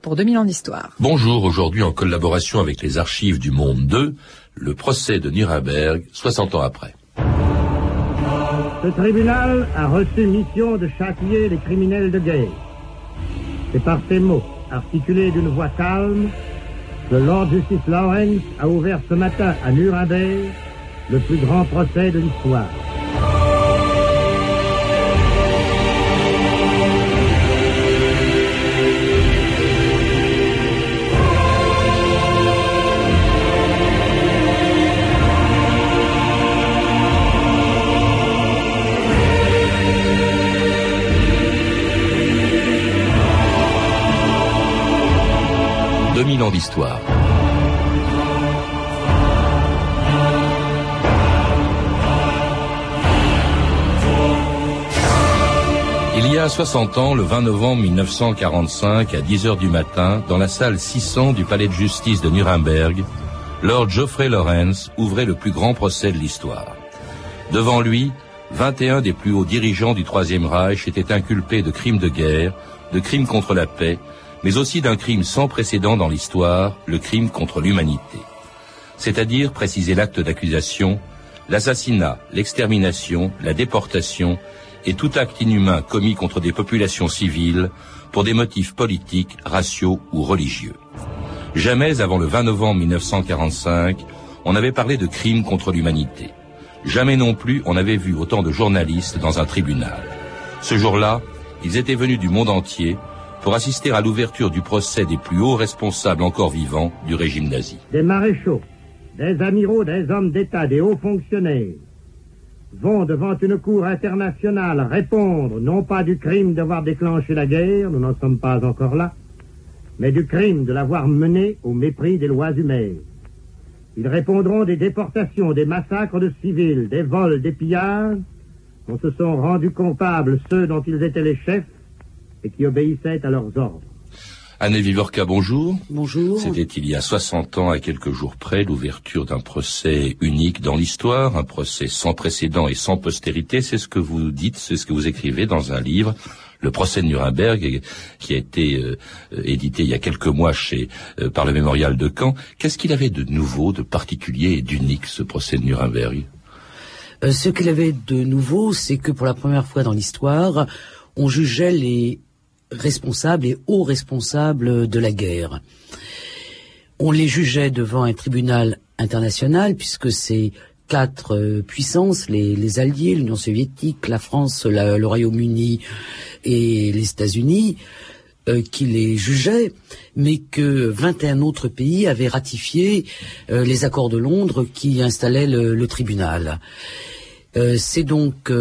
Pour 2000 ans d'histoire. Bonjour, aujourd'hui en collaboration avec les archives du Monde 2, le procès de Nuremberg, 60 ans après. Ce tribunal a reçu mission de châtier les criminels de guerre. C'est par ces mots, articulés d'une voix calme, que Lord Justice Lawrence a ouvert ce matin à Nuremberg le plus grand procès de l'histoire. 2000 ans d'histoire. Il y a 60 ans, le 20 novembre 1945, à 10 heures du matin, dans la salle 600 du palais de justice de Nuremberg, Lord Geoffrey Lawrence ouvrait le plus grand procès de l'histoire. Devant lui, 21 des plus hauts dirigeants du Troisième Reich étaient inculpés de crimes de guerre, de crimes contre la paix, mais aussi d'un crime sans précédent dans l'histoire, le crime contre l'humanité. C'est-à-dire préciser l'acte d'accusation, l'assassinat, l'extermination, la déportation et tout acte inhumain commis contre des populations civiles pour des motifs politiques, raciaux ou religieux. Jamais avant le 20 novembre 1945, on n'avait parlé de crimes contre l'humanité. Jamais non plus on n'avait vu autant de journalistes dans un tribunal. Ce jour-là, ils étaient venus du monde entier pour assister à l'ouverture du procès des plus hauts responsables encore vivants du régime nazi. Des maréchaux, des amiraux, des hommes d'État, des hauts fonctionnaires vont devant une cour internationale répondre non pas du crime d'avoir déclenché la guerre, nous n'en sommes pas encore là, mais du crime de l'avoir mené au mépris des lois humaines. Ils répondront des déportations, des massacres de civils, des vols, des pillages, dont se sont rendus coupables ceux dont ils étaient les chefs et qui obéissaient à leurs ordres. Anne Vivorca, bonjour. Bonjour. C'était il y a 60 ans, à quelques jours près, l'ouverture d'un procès unique dans l'histoire, un procès sans précédent et sans postérité. C'est ce que vous dites, c'est ce que vous écrivez dans un livre, le procès de Nuremberg, qui a été euh, édité il y a quelques mois chez euh, par le mémorial de Caen. Qu'est-ce qu'il avait de nouveau, de particulier et d'unique, ce procès de Nuremberg? Euh, Ce qu'il avait de nouveau, c'est que pour la première fois dans l'histoire, on jugeait les responsables et hauts responsables de la guerre. On les jugeait devant un tribunal international puisque ces quatre euh, puissances, les, Alliés, l'Union soviétique, la France, le Royaume-Uni et les États-Unis, euh, qui les jugeaient, mais que 21 autres pays avaient ratifié euh, les accords de Londres qui installaient le tribunal. C'est donc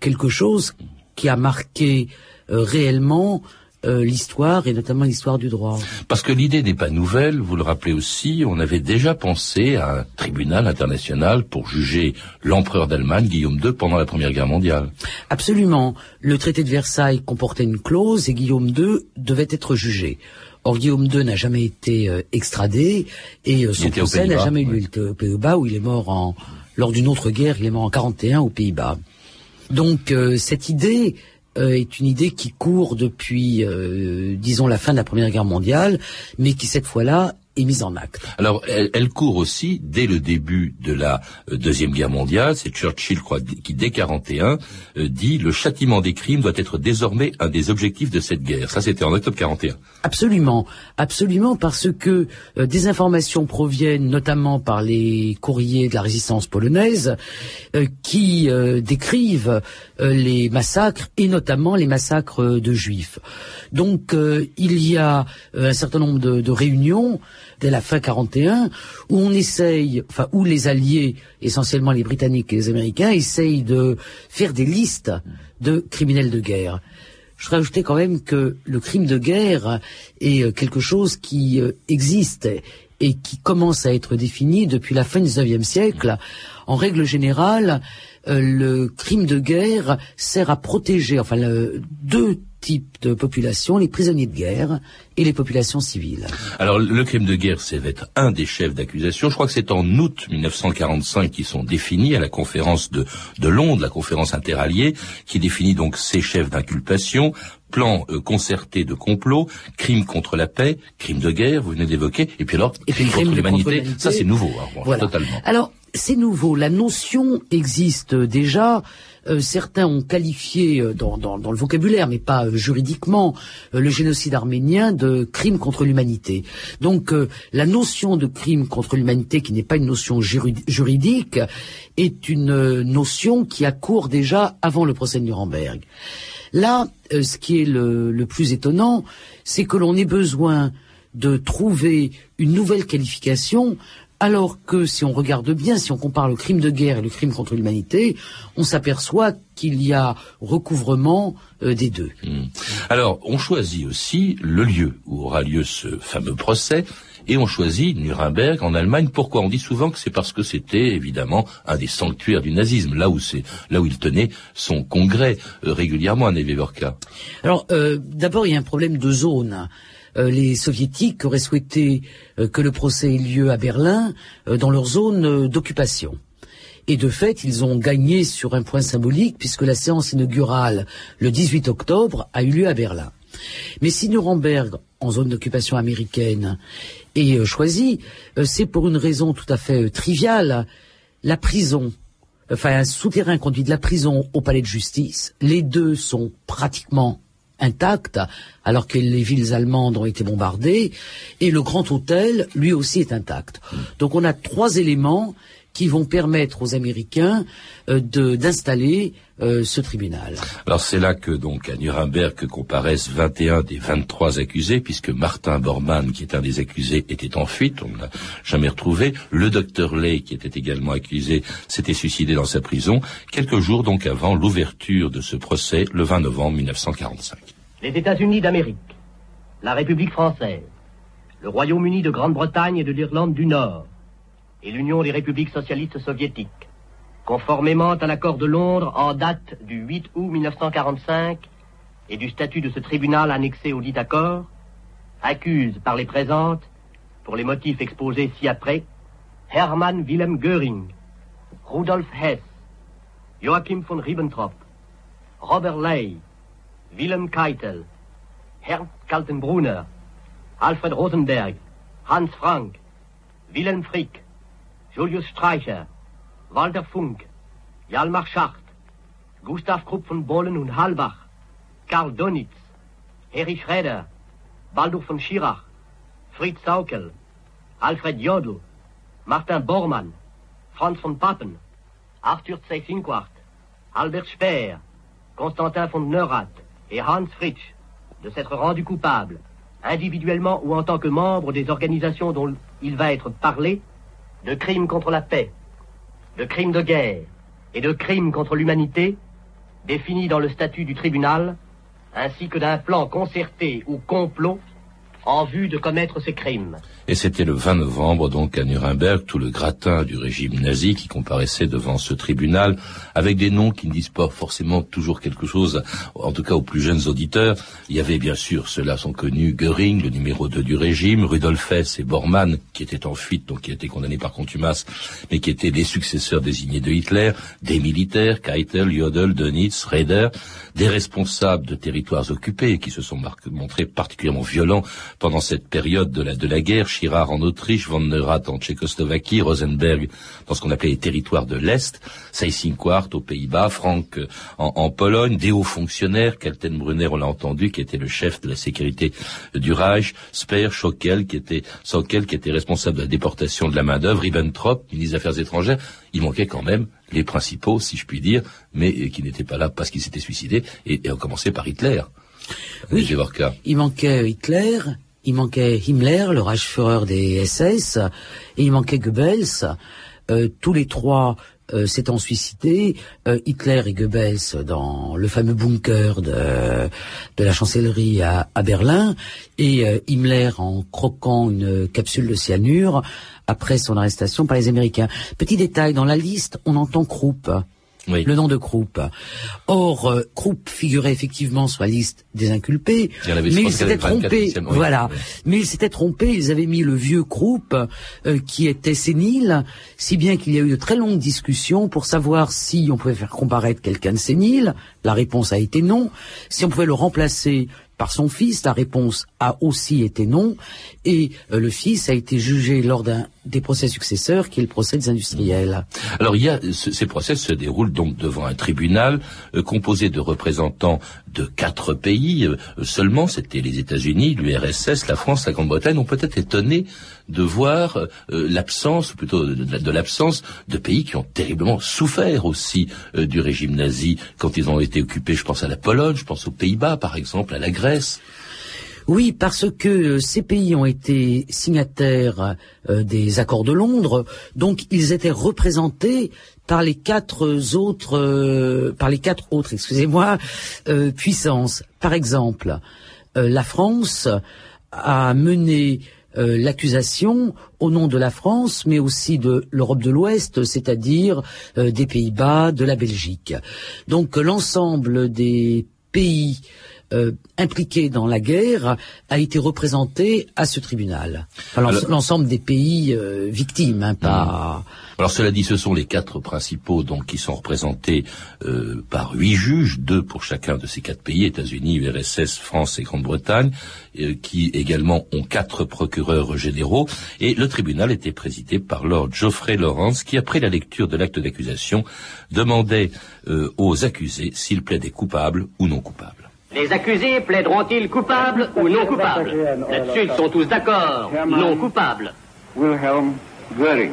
quelque chose qui a marqué réellement euh, l'histoire et notamment l'histoire du droit. Parce que l'idée n'est pas nouvelle, vous le rappelez aussi, on avait déjà pensé à un tribunal international pour juger l'empereur d'Allemagne, Guillaume II, pendant la Première Guerre mondiale. Absolument. Le traité de Versailles comportait une clause et Guillaume II devait être jugé. Or, Guillaume II n'a jamais été euh, extradé et son procès n'a jamais eu lieu aux Pays-Bas où il est mort en, lors d'une autre guerre, il est mort en 41 aux Pays-Bas. Donc, cette idée euh, est une idée qui court depuis, euh, disons, la fin de la Première Guerre mondiale, mais qui cette fois-là est mise en acte. Alors, elle, court aussi dès le début de la euh, Deuxième Guerre mondiale. C'est Churchill, crois, qui, dès 41, euh, dit le châtiment des crimes doit être désormais un des objectifs de cette guerre. Ça, c'était en octobre 41. Absolument, absolument, parce que euh, des informations proviennent notamment par les courriers de la résistance polonaise qui décrivent les massacres et notamment les massacres de juifs. Donc, il y a un certain nombre de, de réunions dès la fin 41, où on essaye, enfin, où les Alliés, essentiellement les Britanniques et les Américains, essayent de faire des listes de criminels de guerre. Je ajouter quand même que le crime de guerre est euh, quelque chose qui euh, existe et qui commence à être défini depuis la fin du XIXe siècle. En règle générale, euh, le crime de guerre sert à protéger, enfin, deux types de populations, les prisonniers de guerre et les populations civiles. Alors le crime de guerre, c'est être un des chefs d'accusation. Je crois que c'est en août 1945 qu'ils sont définis à la conférence de, de Londres, la conférence interalliée, qui définit donc ces chefs d'inculpation, plan euh, concerté de complot, crime contre la paix, crime de guerre, vous venez d'évoquer, et puis alors, et crime, crime contre l'humanité, ça c'est nouveau, hein, Voilà. totalement. Alors, c'est nouveau. La notion existe déjà. Euh, certains ont qualifié euh, dans, le vocabulaire, mais pas euh, juridiquement, le génocide arménien de crime contre l'humanité. Donc, la notion de crime contre l'humanité, qui n'est pas une notion juri- juridique, est une notion qui a cours déjà avant le procès de Nuremberg. Là, ce qui est le plus étonnant, c'est que l'on ait besoin de trouver une nouvelle qualification, alors que si on regarde bien, si on compare le crime de guerre et le crime contre l'humanité, on s'aperçoit qu'il y a recouvrement euh, des deux. Hmm. Alors, on choisit aussi le lieu où aura lieu ce fameux procès. Et on choisit Nuremberg en Allemagne. Pourquoi On dit souvent que c'est parce que c'était évidemment un des sanctuaires du nazisme, là où c'est là où il tenait son congrès euh, régulièrement à Nevevorka. Alors, euh, d'abord, il y a un problème de zone. Euh, les soviétiques auraient souhaité euh, que le procès ait lieu à Berlin, euh, dans leur zone d'occupation. Et de fait, ils ont gagné sur un point symbolique, puisque la séance inaugurale, le 18 octobre, a eu lieu à Berlin. Mais si Nuremberg, en zone d'occupation américaine, est choisi, c'est pour une raison tout à fait triviale. La prison, enfin un souterrain conduit de la prison au palais de justice, les deux sont pratiquement intacts, alors que les villes allemandes ont été bombardées, et le grand hôtel, lui aussi, est intact. Donc on a trois éléments qui vont permettre aux Américains euh, de- d'installer euh, ce tribunal. Alors c'est là que donc à Nuremberg que comparaissent 21 des 23 accusés, puisque Martin Bormann, qui est un des accusés, était en fuite, on ne l'a jamais retrouvé. Le docteur Lay, qui était également accusé, s'était suicidé dans sa prison, quelques jours donc avant l'ouverture de ce procès, le 20 novembre 1945. les États-Unis d'Amérique, la République française, le Royaume-Uni de Grande-Bretagne et de l'Irlande du Nord, et l'Union des républiques socialistes soviétiques, conformément à l'accord de Londres en date du 8 août 1945 et du statut de ce tribunal annexé au dit accord, accusent par les présentes, pour les motifs exposés ci-après, Hermann Wilhelm Göring, Rudolf Hess, Joachim von Ribbentrop, Robert Ley, Wilhelm Keitel, Ernst Kaltenbrunner, Alfred Rosenberg, Hans Frank, Wilhelm Frick, Julius Streicher, Walter Funk, Jalmar Schacht, Gustav Krupp von Bohlen und Halbach, Karl Donitz, Erich Schroeder, Baldur von Schirach, Fritz Saukel, Alfred Jodl, Martin Bormann, Franz von Papen, Arthur Seysinquart, Albert Speer, Constantin von Neurath et Hans Fritsch de s'être rendus coupables, individuellement ou en tant que membres des organisations dont il va être parlé, de crimes contre la paix, de crimes de guerre et de crimes contre l'humanité, définis dans le statut du tribunal, ainsi que d'un plan concerté ou complot en vue de commettre ces crimes. Et c'était le 20 novembre, donc, à Nuremberg, tout le gratin du régime nazi qui comparaissait devant ce tribunal, avec des noms qui ne disent pas forcément toujours quelque chose, en tout cas aux plus jeunes auditeurs. Il y avait bien sûr, ceux-là sont connus, Göring, le numéro 2 du régime, Rudolf Hess et Bormann, qui étaient en fuite, donc qui étaient condamnés par contumace, mais qui étaient les successeurs désignés de Hitler, des militaires, Keitel, Jodl, Dönitz, Raeder, des responsables de territoires occupés qui se sont montrés particulièrement violents pendant cette période de la, de la guerre, Chirard en Autriche, Von Neurath en Tchécoslovaquie, Rosenberg dans ce qu'on appelait les territoires de l'Est, Seyss-Inquart aux Pays-Bas, Frank euh, en, en Pologne, des hauts fonctionnaires, Kaltenbrunner, on l'a entendu, qui était le chef de la sécurité du Reich, Speer, Schockel, qui était, Sockel, qui était responsable de la déportation de la main-d'œuvre, Ribbentrop, ministre des Affaires étrangères. Il manquait quand même les principaux, si je puis dire, mais euh, qui n'étaient pas là parce qu'ils s'étaient suicidés, et, et on commençait par Hitler. Oui. Il manquait Hitler, il manquait Himmler, le Reichsführer des SS, et il manquait Goebbels. Euh, tous les trois euh, s'étant suicidés, euh, Hitler et Goebbels dans le fameux bunker de, la chancellerie à, à Berlin, et euh, Himmler en croquant une capsule de cyanure après son arrestation par les Américains. Petit détail, dans la liste, on entend Krupp. Le nom de Krupp. Or, euh, Krupp figurait effectivement sur la liste des inculpés, mais il s'était trompé. voilà, mais il s'était trompé. Ils avaient mis le vieux Krupp euh, qui était sénile, si bien qu'il y a eu de très longues discussions pour savoir si on pouvait faire comparaître quelqu'un de sénile. La réponse a été non. Si on pouvait le remplacer par son fils. La réponse a aussi été non. Et euh, le fils a été jugé lors d'un des procès successeurs, qui est le procès des industriels. Alors, ces procès se déroulent donc devant un tribunal euh, composé de représentants de quatre pays euh, seulement. C'était les États-Unis, l'URSS, la France, la Grande-Bretagne. On peut être étonné de voir l'absence, ou plutôt de, l'absence de pays qui ont terriblement souffert aussi du régime nazi quand ils ont été occupés. Je pense à la Pologne, je pense aux Pays-Bas, par exemple, à la Grèce oui, parce que ces pays ont été signataires euh, des accords de Londres, donc ils étaient représentés par les quatre autres, euh, par les quatre autres, excusez-moi, euh, puissances. Par exemple, la France a mené l'accusation au nom de la France, mais aussi de l'Europe de l'Ouest, c'est-à-dire des Pays-Bas, de la Belgique. Donc l'ensemble des pays euh, impliqué dans la guerre a été représenté à ce tribunal. L'ensemble des pays euh, victimes, hein, pas. Hmm. Alors cela dit, ce sont les quatre principaux donc qui sont représentés euh, par huit juges, deux pour chacun de ces quatre pays, États-Unis, URSS, France et Grande-Bretagne, qui également ont quatre procureurs généraux. Et le tribunal était présidé par Lord Geoffrey Lawrence, qui après la lecture de l'acte d'accusation demandait aux accusés s'ils plaidaient coupables ou non coupables. Les accusés plaideront-ils coupables ou non coupables Là-dessus, ils sont tous d'accord. Non coupables. Wilhelm Göring.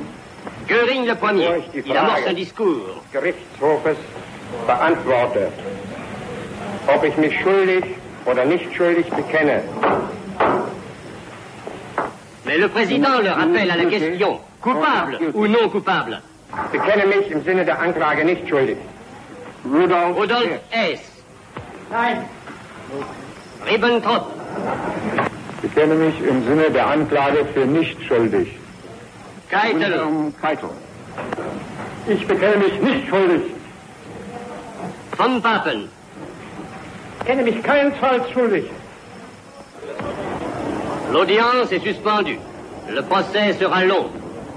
Göring le premier. Il amorce un discours. Gerichtshofes ob ich mich schuldig oder nicht schuldig bekenne. Mais le président le rappelle à la question coupable ou non coupable? Bekenne mich im Sinne der Anklage nicht schuldig. Rudolf, Rudolf S. Nein. Ribbentrop. Ich bekenne mich im Sinne der Anklage für nicht schuldig. Keitel. Keitel. Ich bekenne mich nicht schuldig. Von Papen. Ich kenne mich keinesfalls schuldig. L'audience est suspendue. Le procès sera long.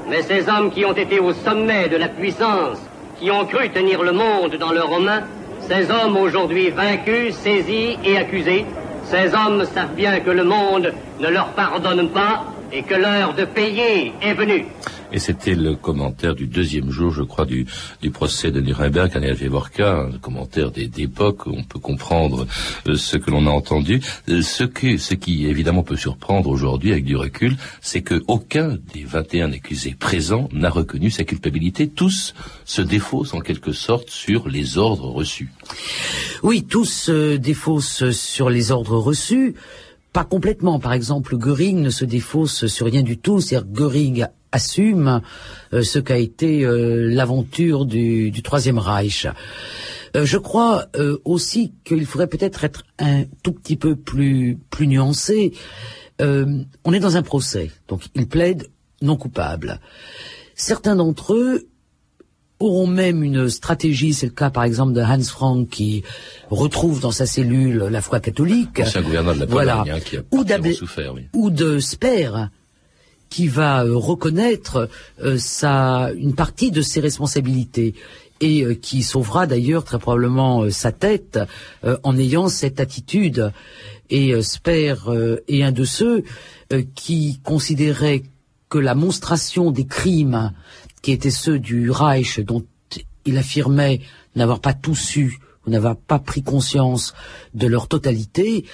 Mais ces hommes qui ont été au sommet de la puissance, qui ont cru tenir le monde dans leurs mains, ces hommes aujourd'hui vaincus, saisis et accusés, ces hommes savent bien que le monde ne leur pardonne pas et que l'heure de payer est venue. Et c'était le commentaire du deuxième jour, je crois, du, du procès de Nuremberg, Daniel Wevorka, un commentaire d'époque où on peut comprendre euh, ce que l'on a entendu. Euh, ce, que, ce qui évidemment peut surprendre aujourd'hui avec du recul, c'est que aucun des 21 accusés présents n'a reconnu sa culpabilité. Tous se défaussent en quelque sorte sur les ordres reçus. Oui, tous se défaussent sur les ordres reçus pas complètement. Par exemple, Göring ne se défausse sur rien du tout. C'est-à-dire Göring assume euh, ce qu'a été euh, l'aventure du, Troisième Reich. Euh, je crois aussi qu'il faudrait peut-être être un tout petit peu plus nuancé. on est dans un procès, donc ils plaident non coupables. Certains d'entre eux auront même une stratégie, c'est le cas par exemple de Hans Frank qui retrouve dans sa cellule la foi catholique. Ancien gouverneur de la Pologne, hein, qui a ou, souffert, oui. ou de Speer, qui va euh, reconnaître euh, sa, une partie de ses responsabilités et euh, qui sauvera d'ailleurs très probablement sa tête en ayant cette attitude. Et Speer est un de ceux qui considérait que la monstration des crimes qui étaient ceux du Reich, dont il affirmait n'avoir pas tout su, ou n'avoir pas pris conscience de leur totalité,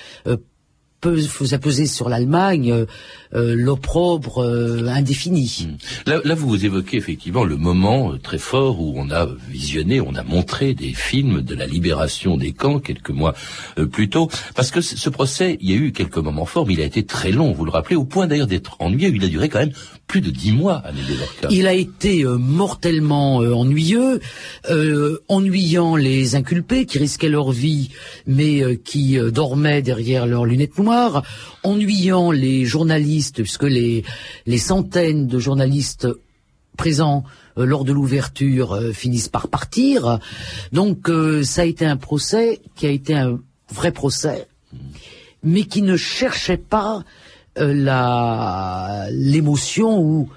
faisait peser sur l'Allemagne euh, euh, l'opprobre euh, indéfini. Hmm. Là, vous évoquez effectivement le moment très fort où on a visionné, on a montré des films de la libération des camps quelques mois plus tôt, parce que ce procès, il y a eu quelques moments forts, mais il a été très long, vous le rappelez, au point d'ailleurs d'être ennuyeux. Il a duré quand même Il a été mortellement ennuyeux, ennuyant les inculpés qui risquaient leur vie, mais qui dormaient derrière leurs lunettes noires ennuyant les journalistes, puisque les, centaines de journalistes présents euh, lors de l'ouverture, euh, finissent par partir. Donc ça a été un procès qui a été un vrai procès, mais qui ne cherchait pas la l'émotion ou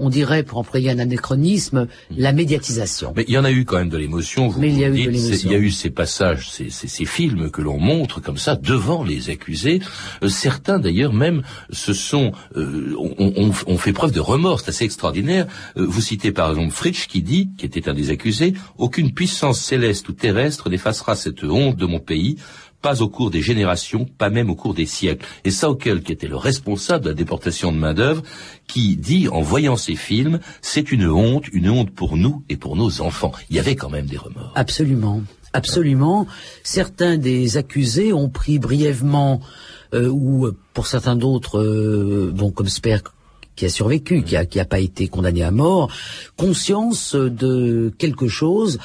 on dirait, pour employer un anachronisme, la médiatisation. Mais il y en a eu quand même de l'émotion. Vous, Mais il y a eu de. Il y a eu ces passages, ces, ces, films que l'on montre comme ça devant les accusés. Euh, certains d'ailleurs même se sont, euh, ont, fait preuve de remords. C'est assez extraordinaire. Euh, vous citez par exemple Fritsch qui dit, qui était un des accusés, aucune puissance céleste ou terrestre n'effacera cette honte de mon pays pas au cours des générations, pas même au cours des siècles. Et Saukel, qui était le responsable de la déportation de main-d'œuvre, qui dit, en voyant ces films, c'est une honte, une honte pour nous et pour nos enfants. Il y avait quand même des remords. Absolument. Absolument. Certains des accusés ont pris brièvement, euh, ou pour certains d'autres, euh, bon, comme Sper qui a survécu, qui a, qui a pas été condamné à mort, conscience de quelque chose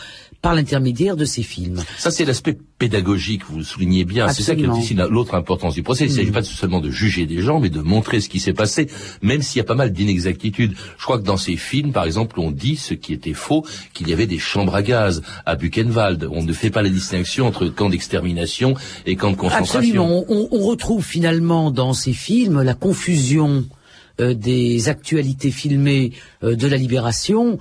par l'intermédiaire de ces films. Ça, c'est l'aspect pédagogique, vous le soulignez bien. C'est ça qui est aussi l'autre importance du procès. Il ne s'agit mm. pas seulement de juger des gens, mais de montrer ce qui s'est passé, même s'il y a pas mal d'inexactitudes. Je crois que dans ces films, par exemple, on dit ce qui était faux, qu'il y avait des chambres à gaz à Buchenwald. On ne fait pas la distinction entre camp d'extermination et camp de concentration. Absolument. On, on retrouve finalement dans ces films la confusion euh, des actualités filmées euh, de la libération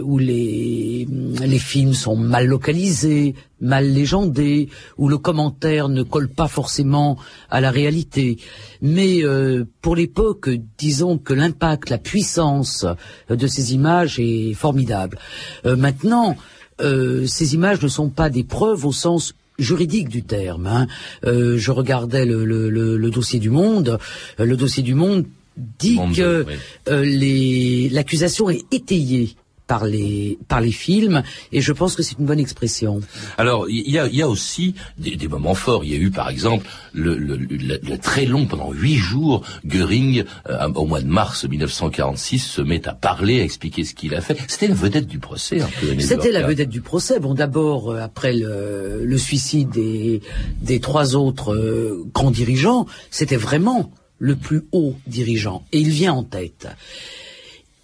où les, les films sont mal localisés, mal légendés, où le commentaire ne colle pas forcément à la réalité. Mais euh, pour l'époque, disons que l'impact, la puissance de ces images est formidable. Euh, maintenant, euh, ces images ne sont pas des preuves au sens juridique du terme. Hein. je regardais le, le, le, dossier du Monde. Le dossier du Monde dit que l'accusation est étayée par les par les films et je pense que c'est une bonne expression. Alors il y a, y a aussi des, des, moments forts. Il y a eu par exemple le, le, le, très long pendant huit jours Goering euh, au mois de mars 1946 se met à parler, à expliquer ce qu'il a fait. C'était la vedette du procès. C'était la vedette du procès. Bon d'abord euh, après le, le, suicide des des trois autres euh, grands dirigeants, c'était vraiment le plus haut dirigeant et il vient en tête.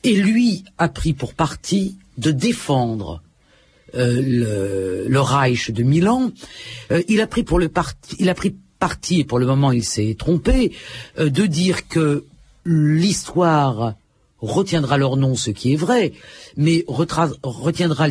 Et lui a pris pour parti de défendre euh, le, Reich de Milan. Euh, il a pris pour le parti, il a pris parti, et pour le moment il s'est trompé, euh, de dire que l'histoire retiendra leur nom, ce qui est vrai, mais retiendra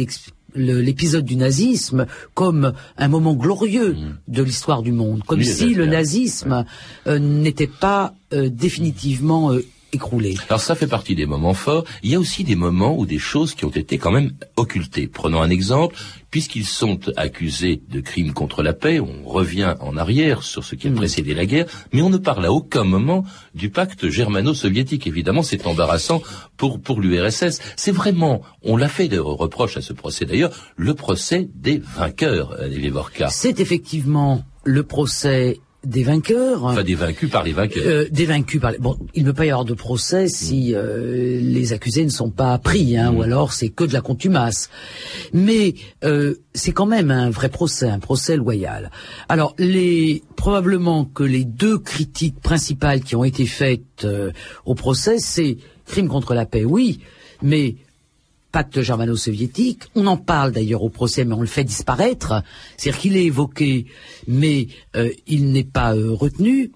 l'épisode du nazisme comme un moment glorieux mmh. de l'histoire du monde, comme si le nazisme n'était pas définitivement écroulé. Alors ça fait partie des moments forts. Il y a aussi des moments où des choses qui ont été quand même occultées. Prenons un exemple. Puisqu'ils sont accusés de crimes contre la paix, on revient en arrière sur ce qui a mm. précédé la guerre, mais on ne parle à aucun moment du pacte germano-soviétique. Évidemment, c'est embarrassant pour, pour l'URSS. C'est vraiment, on l'a fait de reproche à ce procès d'ailleurs, le procès des vainqueurs, les C'est effectivement le procès des vainqueurs. Enfin, des vaincus par les vainqueurs. Euh, des vaincus par les... Bon, il ne peut pas y avoir de procès si mm. euh, les accusés ne sont pas pris, hein, ou mm. alors c'est que de la contumace. Mais euh, c'est quand même un vrai procès, un procès loyal. Alors, les probablement que les deux critiques principales qui ont été faites au procès, c'est crime contre la paix, oui, mais pacte germano-soviétique. On en parle d'ailleurs au procès, mais on le fait disparaître. C'est-à-dire qu'il est évoqué, mais euh, il n'est pas euh, retenu.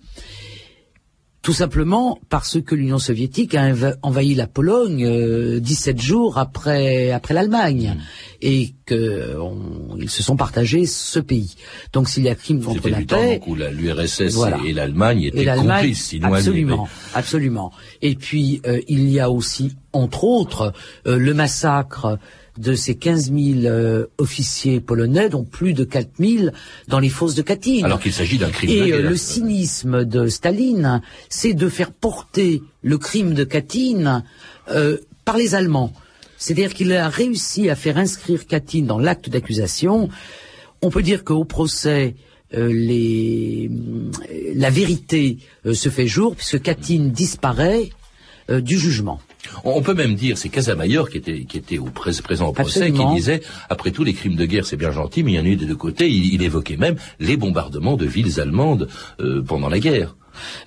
Tout simplement parce que l'Union soviétique a envahi la Pologne euh, 17 jours après après l'Allemagne mmh. et qu'ils se sont partagés ce pays. Donc s'il y a crime contre la paix, où l'URSS et l'Allemagne étaient complices, absolument, absolument. Et puis euh, il y a aussi entre autres euh, le massacre de ces 15 000 euh, officiers polonais, dont plus de 4 000 dans les fosses de Katyn. Alors qu'il s'agit d'un crime. Et euh, le cynisme de Staline, c'est de faire porter le crime de Katyn euh, par les Allemands. C'est-à-dire qu'il a réussi à faire inscrire Katyn dans l'acte d'accusation. On peut dire qu'au procès, les, la vérité se fait jour, puisque Katyn disparaît du jugement. On peut même dire, c'est Casamayor qui était, qui était au présent au procès, qui disait, après tout, les crimes de guerre, c'est bien gentil, mais il y en a eu des deux côtés. Il, évoquait même les bombardements de villes allemandes euh, pendant la guerre.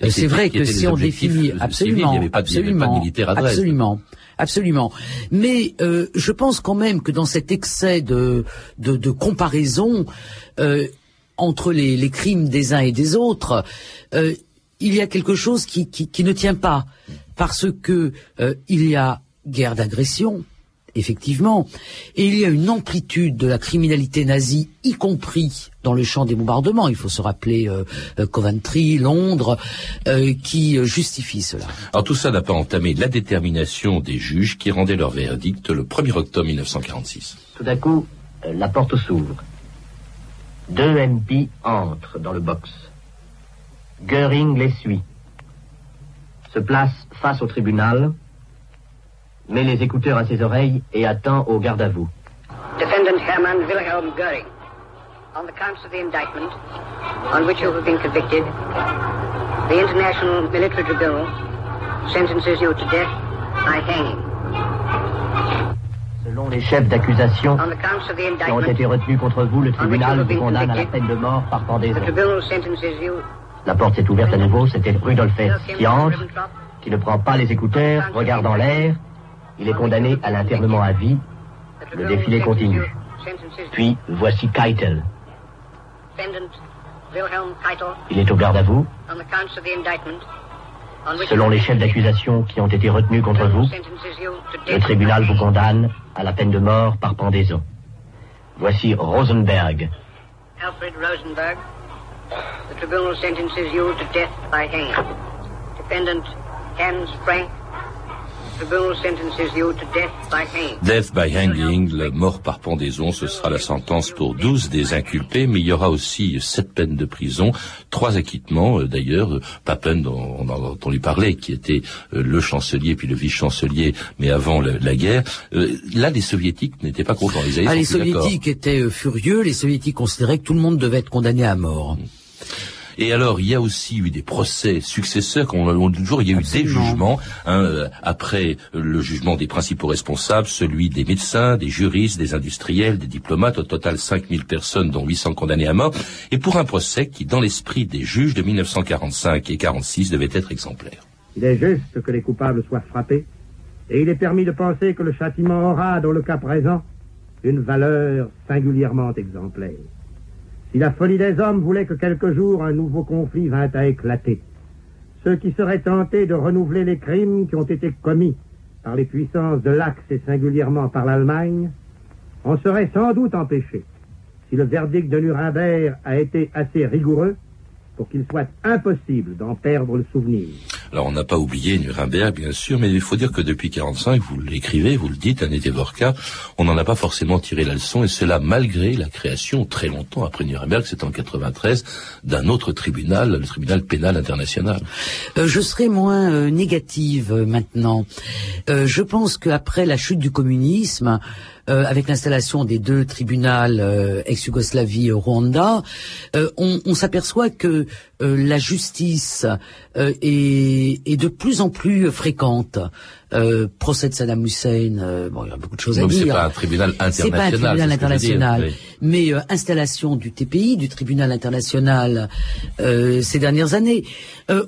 Euh, c'est vrai que si on définit absolument, il n'y avait pas de, militaire à. Absolument. Absolument. Mais euh, je pense quand même que dans cet excès de, de, de comparaison euh, entre les, les, crimes des uns et des autres, euh, il y a quelque chose qui, qui, qui ne tient pas. Parce que euh, il y a guerre d'agression, effectivement. Et il y a une amplitude de la criminalité nazie, y compris dans le champ des bombardements. Il faut se rappeler euh, euh, Coventry, Londres, euh, qui justifie cela. Alors tout ça n'a pas entamé la détermination des juges qui rendaient leur verdict le 1er octobre 1946. Tout d'un coup, la porte s'ouvre. Deux MP entrent dans le box. Göring les suit. Se place face au tribunal met les écouteurs à ses oreilles et attend au garde à vous. Defendant Hermann Wilhelm Göring, on the counts of the indictment on which you have been convicted, the International Military Tribunal sentences you to death by hanging. Selon les chefs d'accusation qui ont été retenus contre vous, le tribunal vous condamne à la peine de mort par pendaison. La porte s'est ouverte à nouveau, c'était Rudolf Hess qui entre, qui ne prend pas les écouteurs, regarde en l'air, il est condamné à l'internement à vie. Le défilé continue. Puis voici Keitel. Il est au garde à vous. Selon les chefs d'accusation qui ont été retenus contre vous, le tribunal vous condamne à la peine de mort par pendaison. Voici Rosenberg. Alfred Rosenberg. The tribunal sentences you to death by hanging. Defendant Hans Frank Death by hanging, la mort par pendaison, ce sera la sentence pour 12 des inculpés, mais il y aura aussi sept peines de prison, trois acquittements euh, d'ailleurs. Papen, dont on a entendu parler, qui était euh, le chancelier puis le vice-chancelier, mais avant la, guerre. Euh, là, les soviétiques n'étaient pas contents. Les, ah, les soviétiques étaient furieux. Les soviétiques considéraient que tout le monde devait être condamné à mort. Et alors, il y a aussi eu des procès successeurs, qu'on toujours, il y a eu des jugements, hein, euh, après le jugement des principaux responsables, celui des médecins, des juristes, des industriels, des diplomates, au total 5000 personnes, dont 800 condamnés à mort, et pour un procès qui, dans l'esprit des juges de 1945 et 46, devait être exemplaire. Il est juste que les coupables soient frappés, et il est permis de penser que le châtiment aura, dans le cas présent, une valeur singulièrement exemplaire. Si la folie des hommes voulait que quelque jour un nouveau conflit vînt à éclater, ceux qui seraient tentés de renouveler les crimes qui ont été commis par les puissances de l'Axe et singulièrement par l'Allemagne, en seraient sans doute empêchés si le verdict de Nuremberg a été assez rigoureux pour qu'il soit impossible d'en perdre le souvenir. Alors on n'a pas oublié Nuremberg, bien sûr, mais il faut dire que depuis 45, vous l'écrivez, vous le dites, Annette Evorka, on n'en a pas forcément tiré la leçon, et cela malgré la création, très longtemps après Nuremberg, c'est en 93, d'un autre tribunal, le tribunal pénal international. Euh, je serai moins euh, négative euh, maintenant. je pense qu'après la chute du communisme, euh, avec l'installation des deux tribunaux euh, ex-Yougoslavie Rwanda, euh, on, on s'aperçoit que la justice est, est, de plus en plus fréquente. procès de Saddam Hussein, bon, il y a beaucoup de choses à dire. C'est pas un tribunal international. C'est pas un tribunal international, mais installation du TPI, du tribunal international, ces dernières années.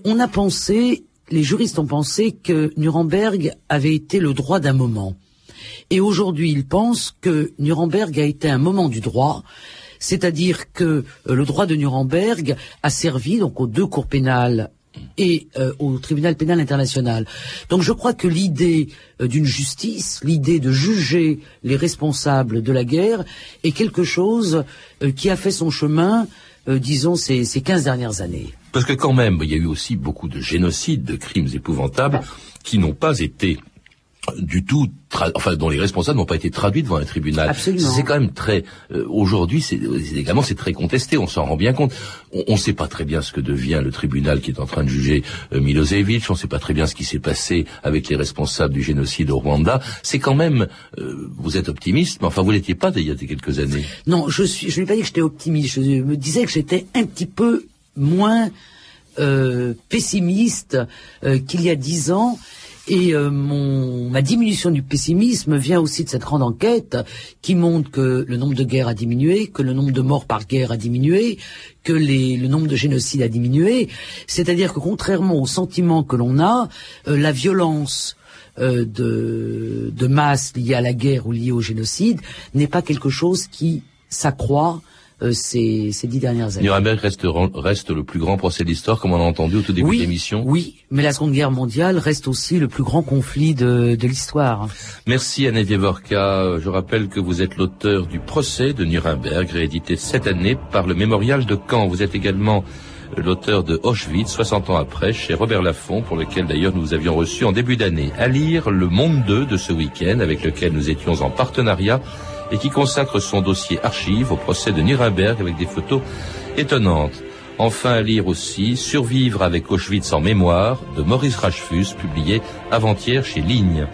on a pensé, les juristes ont pensé que Nuremberg avait été le droit d'un moment. Et aujourd'hui, il pense que Nuremberg a été un moment du droit, c'est-à-dire que euh, le droit de Nuremberg a servi donc aux deux cours pénales et euh, au tribunal pénal international. Donc je crois que l'idée euh, d'une justice, l'idée de juger les responsables de la guerre est quelque chose qui a fait son chemin, disons, ces, ces 15 dernières années. Parce que quand même, il y a eu aussi beaucoup de génocides, de crimes épouvantables qui n'ont pas été du tout, enfin dont les responsables n'ont pas été traduits devant un tribunal. C'est quand même très. Euh, aujourd'hui, c'est également c'est très contesté. On s'en rend bien compte. On ne sait pas très bien ce que devient le tribunal qui est en train de juger euh, Milosevic. On ne sait pas très bien ce qui s'est passé avec les responsables du génocide au Rwanda. C'est quand même. Euh, vous êtes optimiste, mais enfin vous l'étiez pas il y a quelques années. Non, je suis. Je n'ai pas dit que j'étais optimiste. Je me disais que j'étais un petit peu moins pessimiste qu'il y a dix ans Et euh, mon, ma diminution du pessimisme vient aussi de cette grande enquête qui montre que le nombre de guerres a diminué, que le nombre de morts par guerre a diminué, que le nombre de génocides a diminué. C'est-à-dire que contrairement au sentiment que l'on a, euh, la violence euh, de masse liée à la guerre ou liée au génocide n'est pas quelque chose qui s'accroît euh, ces, ces, dix dernières années. Nuremberg reste, reste le plus grand procès d'histoire, comme on a entendu au tout début de l'émission. Oui, mais la Seconde Guerre mondiale reste aussi le plus grand conflit de, de l'histoire. Merci Anne Vorka. Je rappelle que vous êtes l'auteur du procès de Nuremberg, réédité cette année par le Mémorial de Caen. Vous êtes également l'auteur de Auschwitz, 60 ans après, chez Robert Laffont, pour lequel d'ailleurs nous avions reçu en début d'année. À lire Le Monde 2 de ce week-end, avec lequel nous étions en partenariat, et qui consacre son dossier archive au procès de Nuremberg avec des photos étonnantes. Enfin lire aussi Survivre avec Auschwitz en mémoire de Maurice Rachfus, publié avant-hier chez Ligne.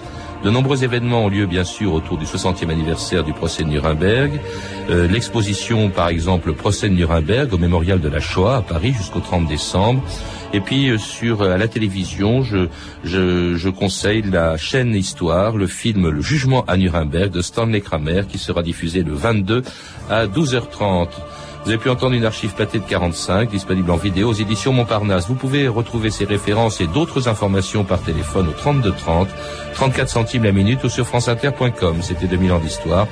De nombreux événements ont lieu bien sûr autour du 60e anniversaire du procès de Nuremberg. Euh, l'exposition par exemple procès de Nuremberg au mémorial de la Shoah à Paris jusqu'au 30 décembre. Et puis euh, sur à la télévision, je, je, je, conseille la chaîne Histoire, le film Le Jugement à Nuremberg de Stanley Kramer qui sera diffusé le 22 à 12h30. Vous avez pu entendre une archive pâtée de 45, disponible en vidéo aux éditions Montparnasse. Vous pouvez retrouver ces références et d'autres informations par téléphone au 32 30, 34 centimes la minute ou sur franceinter.com. C'était 2000 ans d'histoire.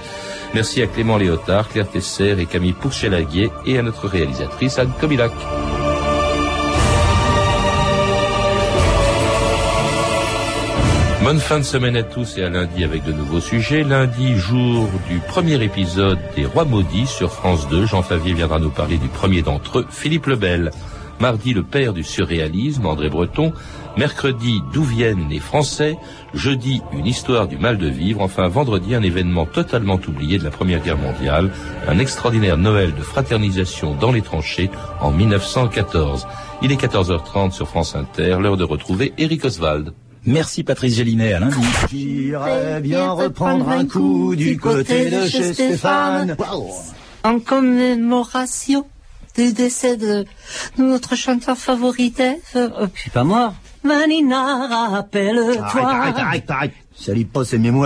Merci à Clément Léotard, Claire Tesser et Camille Pourchelaguier et à notre réalisatrice Anne Kobilac. Bonne fin de semaine à tous et à lundi avec de nouveaux sujets. Lundi, jour du premier épisode des Rois Maudits sur France 2. Jean Favier viendra nous parler du premier d'entre eux, Philippe Lebel. Mardi, le père du surréalisme, André Breton. Mercredi, d'où viennent les Français. Jeudi, une histoire du mal de vivre. Enfin, vendredi, un événement totalement oublié de la Première Guerre mondiale. Un extraordinaire Noël de fraternisation dans les tranchées en 1914. Il est 14h30 sur France Inter, l'heure de retrouver Eric Oswald. Merci Patrice Gélinet, à lundi. J'irais bien reprendre un coup du côté de chez Stéphane. En commémoration du décès de notre chanteur favori Dave. C'est pas moi. Manina, rappelle-toi. Arrête, arrête, arrête, arrête. Salis pas mémoires.